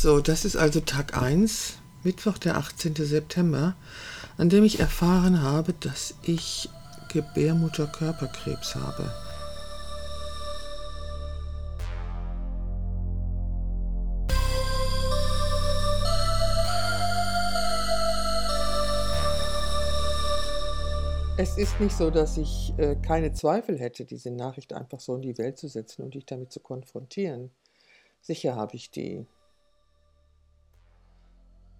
So, das ist also Tag 1, Mittwoch, der 18. September, an dem ich erfahren habe, dass ich Gebärmutterkörperkrebs habe. Es ist nicht so, dass ich äh, keine Zweifel hätte, diese Nachricht einfach so in die Welt zu setzen und dich damit zu konfrontieren. Sicher habe ich die.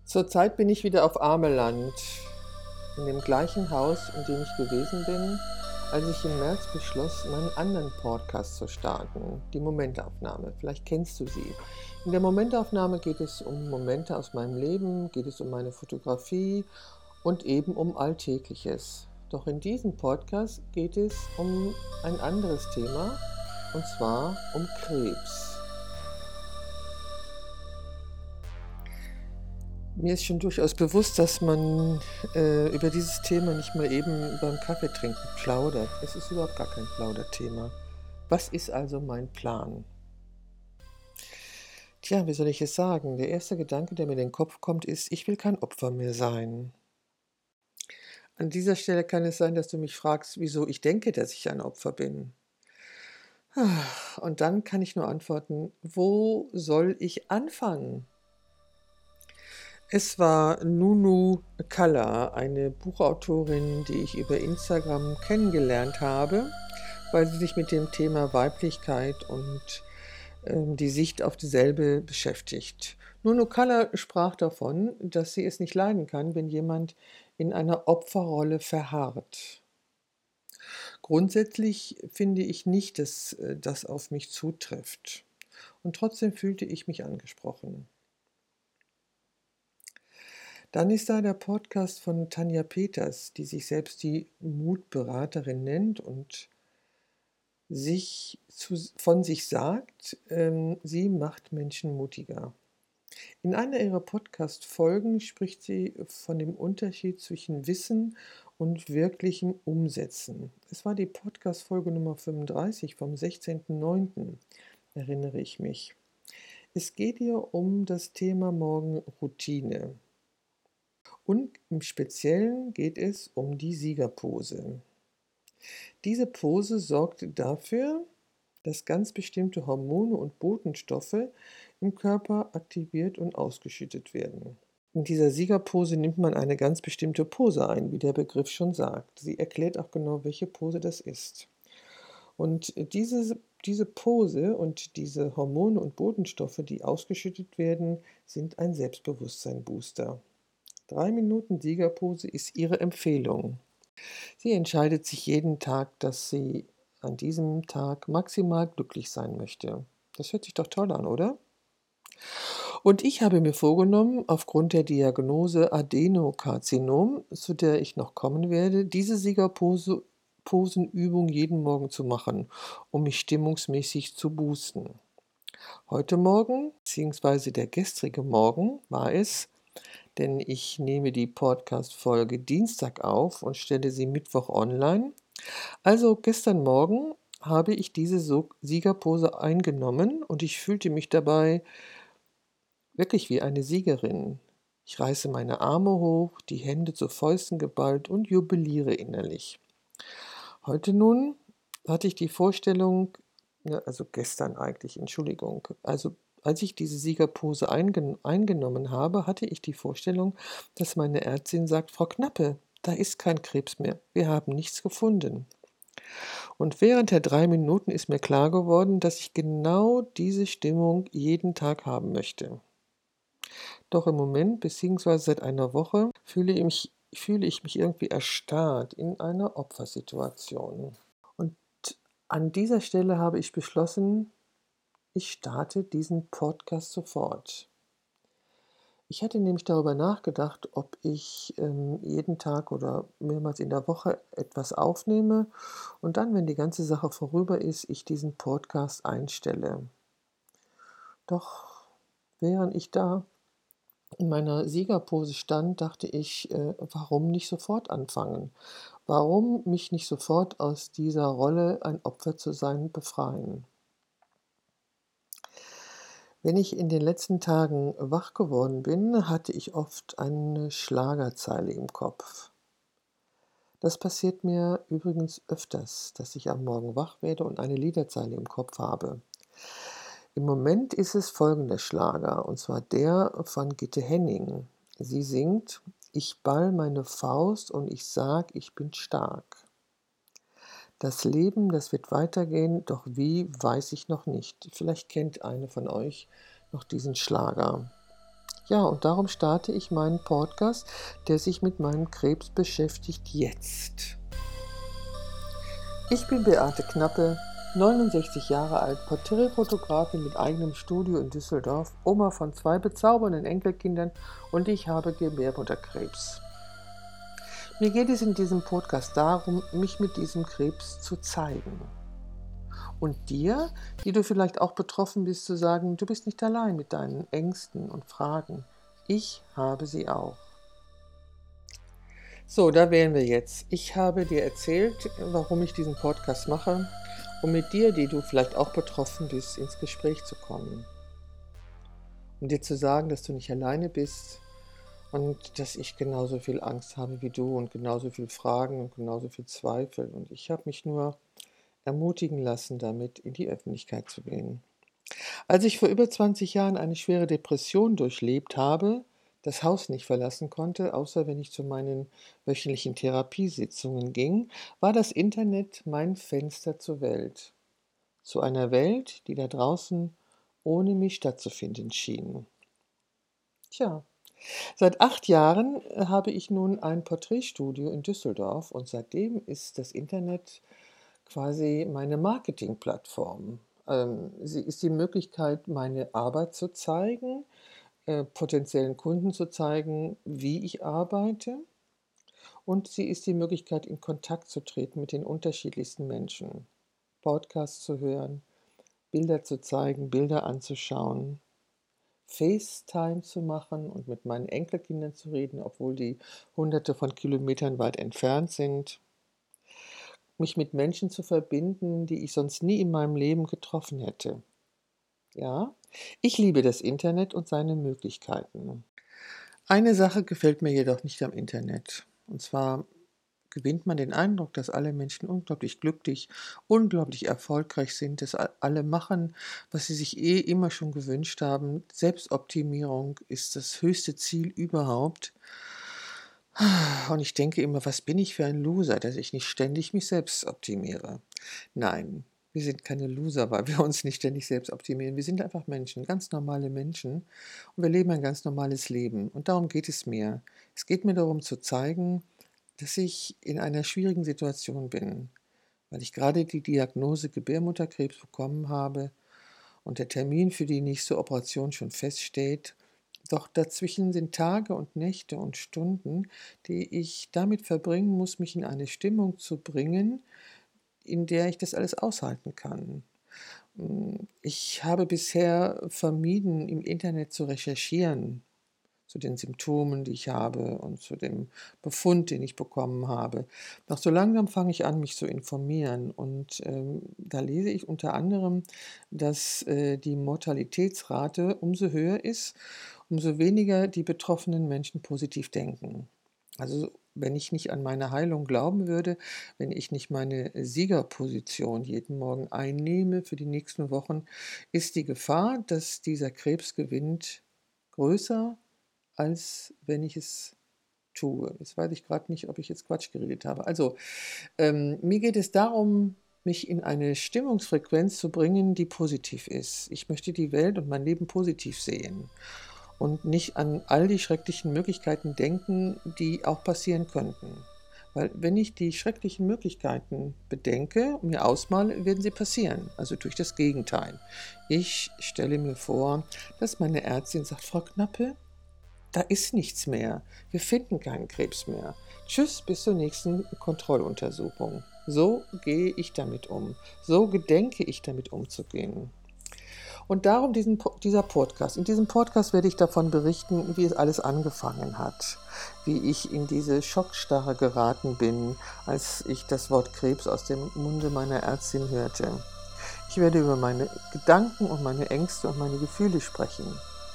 Zurzeit bin ich wieder auf Ameland, in dem gleichen Haus, in dem ich gewesen bin, als ich im März beschloss, meinen anderen Podcast zu starten, die Momentaufnahme. Vielleicht kennst du sie. In der Momentaufnahme geht es um Momente aus meinem Leben, geht es um meine Fotografie und eben um Alltägliches. Doch in diesem Podcast geht es um ein anderes Thema, und zwar um Krebs. Mir ist schon durchaus bewusst, dass man äh, über dieses Thema nicht mal eben beim Kaffeetrinken plaudert. Es ist überhaupt gar kein Plauderthema. Was ist also mein Plan? Tja, wie soll ich es sagen? Der erste Gedanke, der mir in den Kopf kommt, ist, ich will kein Opfer mehr sein. An dieser Stelle kann es sein, dass du mich fragst, wieso ich denke, dass ich ein Opfer bin. Und dann kann ich nur antworten, wo soll ich anfangen? Es war Nunu Kalla, eine Buchautorin, die ich über Instagram kennengelernt habe, weil sie sich mit dem Thema Weiblichkeit und ähm, die Sicht auf dieselbe beschäftigt. Nunu Kalla sprach davon, dass sie es nicht leiden kann, wenn jemand in einer Opferrolle verharrt. Grundsätzlich finde ich nicht, dass äh, das auf mich zutrifft. Und trotzdem fühlte ich mich angesprochen. Dann ist da der Podcast von Tanja Peters, die sich selbst die Mutberaterin nennt und sich zu, von sich sagt, ähm, sie macht Menschen mutiger. In einer ihrer Podcast-Folgen spricht sie von dem Unterschied zwischen Wissen und wirklichem Umsetzen. Es war die Podcast-Folge Nummer 35 vom 16.09., erinnere ich mich. Es geht ihr um das Thema Morgenroutine. Und im Speziellen geht es um die Siegerpose. Diese Pose sorgt dafür, dass ganz bestimmte Hormone und Botenstoffe im Körper aktiviert und ausgeschüttet werden. In dieser Siegerpose nimmt man eine ganz bestimmte Pose ein, wie der Begriff schon sagt. Sie erklärt auch genau, welche Pose das ist. Und diese, diese Pose und diese Hormone und Botenstoffe, die ausgeschüttet werden, sind ein Selbstbewusstsein-Booster. Drei Minuten Siegerpose ist ihre Empfehlung. Sie entscheidet sich jeden Tag, dass sie an diesem Tag maximal glücklich sein möchte. Das hört sich doch toll an, oder? Und ich habe mir vorgenommen, aufgrund der Diagnose Adenokarzinom, zu der ich noch kommen werde, diese Siegerposenübung jeden Morgen zu machen, um mich stimmungsmäßig zu boosten. Heute Morgen, beziehungsweise der gestrige Morgen, war es, denn ich nehme die Podcast-Folge Dienstag auf und stelle sie Mittwoch online. Also gestern Morgen habe ich diese Siegerpose eingenommen und ich fühlte mich dabei wirklich wie eine Siegerin. Ich reiße meine Arme hoch, die Hände zu Fäusten geballt und jubiliere innerlich. Heute nun hatte ich die Vorstellung, also gestern eigentlich, Entschuldigung, also als ich diese Siegerpose eingen eingenommen habe, hatte ich die Vorstellung, dass meine Ärztin sagt, Frau Knappe, da ist kein Krebs mehr, wir haben nichts gefunden. Und während der drei Minuten ist mir klar geworden, dass ich genau diese Stimmung jeden Tag haben möchte. Doch im Moment, beziehungsweise seit einer Woche, fühle ich mich, fühle ich mich irgendwie erstarrt in einer Opfersituation. Und an dieser Stelle habe ich beschlossen, ich starte diesen Podcast sofort. Ich hatte nämlich darüber nachgedacht, ob ich ähm, jeden Tag oder mehrmals in der Woche etwas aufnehme und dann, wenn die ganze Sache vorüber ist, ich diesen Podcast einstelle. Doch während ich da in meiner Siegerpose stand, dachte ich, äh, warum nicht sofort anfangen? Warum mich nicht sofort aus dieser Rolle, ein Opfer zu sein, befreien? Wenn ich in den letzten Tagen wach geworden bin, hatte ich oft eine Schlagerzeile im Kopf. Das passiert mir übrigens öfters, dass ich am Morgen wach werde und eine Liederzeile im Kopf habe. Im Moment ist es folgender Schlager, und zwar der von Gitte Henning. Sie singt Ich ball meine Faust und ich sag, ich bin stark. Das Leben, das wird weitergehen, doch wie, weiß ich noch nicht. Vielleicht kennt eine von euch noch diesen Schlager. Ja, und darum starte ich meinen Podcast, der sich mit meinem Krebs beschäftigt, jetzt. Ich bin Beate Knappe, 69 Jahre alt, Porträtfotografin mit eigenem Studio in Düsseldorf, Oma von zwei bezaubernden Enkelkindern und ich habe Gebärmutterkrebs. Mir geht es in diesem Podcast darum, mich mit diesem Krebs zu zeigen. Und dir, die du vielleicht auch betroffen bist, zu sagen, du bist nicht allein mit deinen Ängsten und Fragen. Ich habe sie auch. So, da wären wir jetzt. Ich habe dir erzählt, warum ich diesen Podcast mache, um mit dir, die du vielleicht auch betroffen bist, ins Gespräch zu kommen. Um dir zu sagen, dass du nicht alleine bist, und dass ich genauso viel Angst habe wie du und genauso viel Fragen und genauso viel Zweifel. Und ich habe mich nur ermutigen lassen, damit in die Öffentlichkeit zu gehen. Als ich vor über 20 Jahren eine schwere Depression durchlebt habe, das Haus nicht verlassen konnte, außer wenn ich zu meinen wöchentlichen Therapiesitzungen ging, war das Internet mein Fenster zur Welt. Zu einer Welt, die da draußen ohne mich stattzufinden schien. Tja, Seit acht Jahren äh, habe ich nun ein Porträtstudio in Düsseldorf und seitdem ist das Internet quasi meine Marketingplattform. Ähm, sie ist die Möglichkeit, meine Arbeit zu zeigen, äh, potenziellen Kunden zu zeigen, wie ich arbeite. Und sie ist die Möglichkeit, in Kontakt zu treten mit den unterschiedlichsten Menschen, Podcasts zu hören, Bilder zu zeigen, Bilder anzuschauen, FaceTime zu machen und mit meinen Enkelkindern zu reden, obwohl die hunderte von Kilometern weit entfernt sind. Mich mit Menschen zu verbinden, die ich sonst nie in meinem Leben getroffen hätte. Ja, ich liebe das Internet und seine Möglichkeiten. Eine Sache gefällt mir jedoch nicht am Internet. Und zwar gewinnt man den Eindruck, dass alle Menschen unglaublich glücklich, unglaublich erfolgreich sind, dass alle machen, was sie sich eh immer schon gewünscht haben. Selbstoptimierung ist das höchste Ziel überhaupt. Und ich denke immer, was bin ich für ein Loser, dass ich nicht ständig mich selbst optimiere. Nein, wir sind keine Loser, weil wir uns nicht ständig selbst optimieren. Wir sind einfach Menschen, ganz normale Menschen. Und wir leben ein ganz normales Leben. Und darum geht es mir. Es geht mir darum zu zeigen, dass ich in einer schwierigen Situation bin, weil ich gerade die Diagnose Gebärmutterkrebs bekommen habe und der Termin für die nächste Operation schon feststeht. Doch dazwischen sind Tage und Nächte und Stunden, die ich damit verbringen muss, mich in eine Stimmung zu bringen, in der ich das alles aushalten kann. Ich habe bisher vermieden, im Internet zu recherchieren, zu den Symptomen, die ich habe und zu dem Befund, den ich bekommen habe. Doch so langsam fange ich an, mich zu informieren und ähm, da lese ich unter anderem, dass äh, die Mortalitätsrate umso höher ist, umso weniger die betroffenen Menschen positiv denken. Also wenn ich nicht an meine Heilung glauben würde, wenn ich nicht meine Siegerposition jeden Morgen einnehme für die nächsten Wochen, ist die Gefahr, dass dieser Krebs gewinnt, größer als wenn ich es tue. Jetzt weiß ich gerade nicht, ob ich jetzt Quatsch geredet habe. Also, ähm, mir geht es darum, mich in eine Stimmungsfrequenz zu bringen, die positiv ist. Ich möchte die Welt und mein Leben positiv sehen und nicht an all die schrecklichen Möglichkeiten denken, die auch passieren könnten. Weil wenn ich die schrecklichen Möglichkeiten bedenke und mir ausmale, werden sie passieren. Also durch das Gegenteil. Ich stelle mir vor, dass meine Ärztin sagt, Frau Knappe, da ist nichts mehr. Wir finden keinen Krebs mehr. Tschüss, bis zur nächsten Kontrolluntersuchung. So gehe ich damit um. So gedenke ich damit umzugehen. Und darum diesen, dieser Podcast. In diesem Podcast werde ich davon berichten, wie es alles angefangen hat, wie ich in diese Schockstarre geraten bin, als ich das Wort Krebs aus dem Munde meiner Ärztin hörte. Ich werde über meine Gedanken und meine Ängste und meine Gefühle sprechen.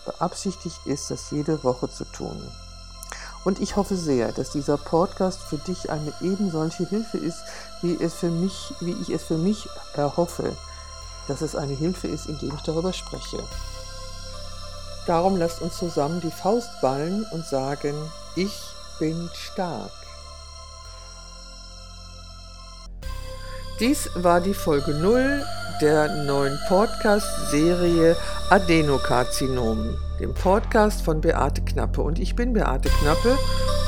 Beabsichtigt ist, das jede Woche zu tun. Und ich hoffe sehr, dass dieser Podcast für dich eine eben solche Hilfe ist, wie, es für mich, wie ich es für mich erhoffe, dass es eine Hilfe ist, indem ich darüber spreche. Darum lasst uns zusammen die Faust ballen und sagen, ich bin stark. Dies war die Folge 0 der neuen Podcast-Serie Adenokarzinom, dem Podcast von Beate Knappe. Und ich bin Beate Knappe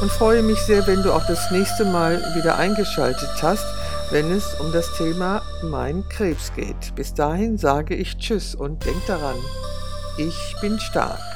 und freue mich sehr, wenn du auch das nächste Mal wieder eingeschaltet hast, wenn es um das Thema Mein Krebs geht. Bis dahin sage ich Tschüss und denk daran, ich bin stark.